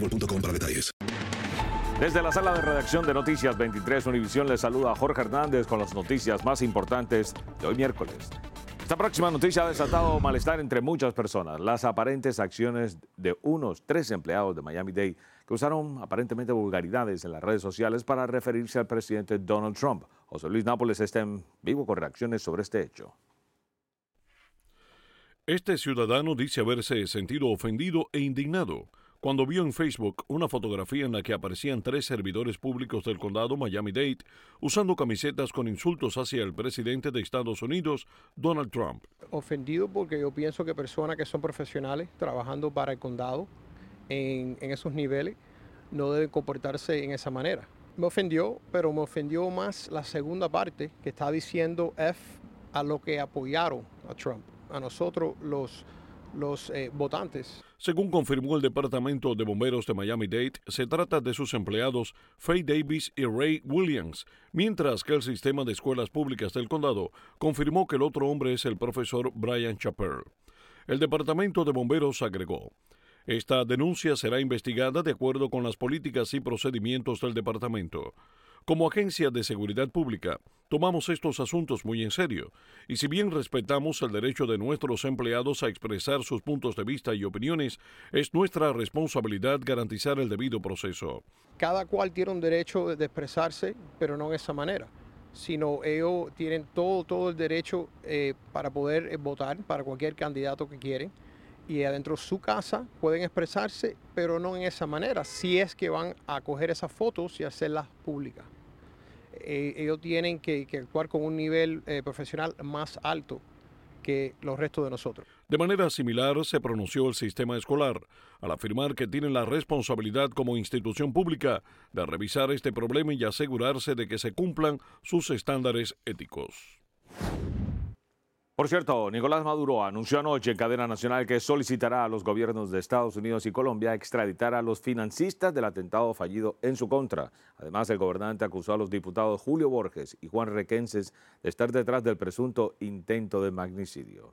boostmobile.com para detalles. Desde la sala de redacción de Noticias 23 Univisión les saluda Jorge Hernández con las noticias más importantes de hoy miércoles. Esta próxima noticia ha desatado malestar entre muchas personas. Las aparentes acciones de unos tres empleados de Miami-Dade que usaron aparentemente vulgaridades en las redes sociales para referirse al presidente Donald Trump. José Luis Nápoles está en vivo con reacciones sobre este hecho. Este ciudadano dice haberse sentido ofendido e indignado cuando vio en Facebook una fotografía en la que aparecían tres servidores públicos del condado Miami-Dade usando camisetas con insultos hacia el presidente de Estados Unidos, Donald Trump. Ofendido porque yo pienso que personas que son profesionales trabajando para el condado en, en esos niveles no deben comportarse en esa manera. Me ofendió, pero me ofendió más la segunda parte que está diciendo F a lo que apoyaron a Trump, a nosotros los los eh, votantes. Según confirmó el Departamento de Bomberos de Miami-Dade, se trata de sus empleados Faye Davis y Ray Williams, mientras que el sistema de escuelas públicas del condado confirmó que el otro hombre es el profesor Brian Chappell. El Departamento de Bomberos agregó. Esta denuncia será investigada de acuerdo con las políticas y procedimientos del departamento. Como agencia de seguridad pública, tomamos estos asuntos muy en serio, y si bien respetamos el derecho de nuestros empleados a expresar sus puntos de vista y opiniones, es nuestra responsabilidad garantizar el debido proceso. Cada cual tiene un derecho de expresarse, pero no en esa manera sino ellos tienen todo, todo el derecho eh, para poder eh, votar para cualquier candidato que quieren y adentro de su casa pueden expresarse, pero no en esa manera, si es que van a coger esas fotos y hacerlas públicas. Eh, ellos tienen que, actuar con un nivel eh, profesional más alto que los restos de nosotros. De manera similar se pronunció el sistema escolar al afirmar que tienen la responsabilidad como institución pública de revisar este problema y asegurarse de que se cumplan sus estándares éticos. Por cierto, Nicolás Maduro anunció anoche en cadena nacional que solicitará a los gobiernos de Estados Unidos y Colombia extraditar a los financistas del atentado fallido en su contra. Además, el gobernante acusó a los diputados Julio Borges y Juan Requenses de estar detrás del presunto intento de magnicidio.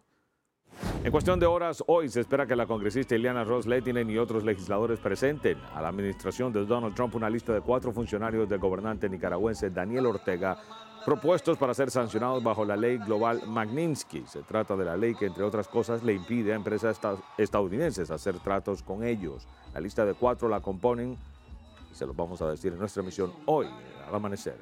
En cuestión de horas, hoy se espera que la congresista Ileana Ross Lehtinen y otros legisladores presenten a la administración de Donald Trump una lista de cuatro funcionarios del gobernante nicaragüense Daniel Ortega propuestos para ser sancionados bajo la ley global Magnitsky. Se trata de la ley que, entre otras cosas, le impide a empresas estadounidenses hacer tratos con ellos. La lista de cuatro la componen se los vamos a decir en nuestra emisión hoy al amanecer.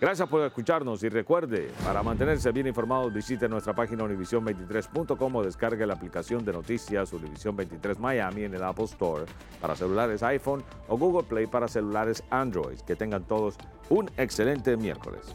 Gracias por escucharnos y recuerde, para mantenerse bien informado, visite nuestra página univision23.com o descargue la aplicación de noticias Univision 23 Miami en el Apple Store para celulares iPhone o Google Play para celulares Android. Que tengan todos un excelente miércoles.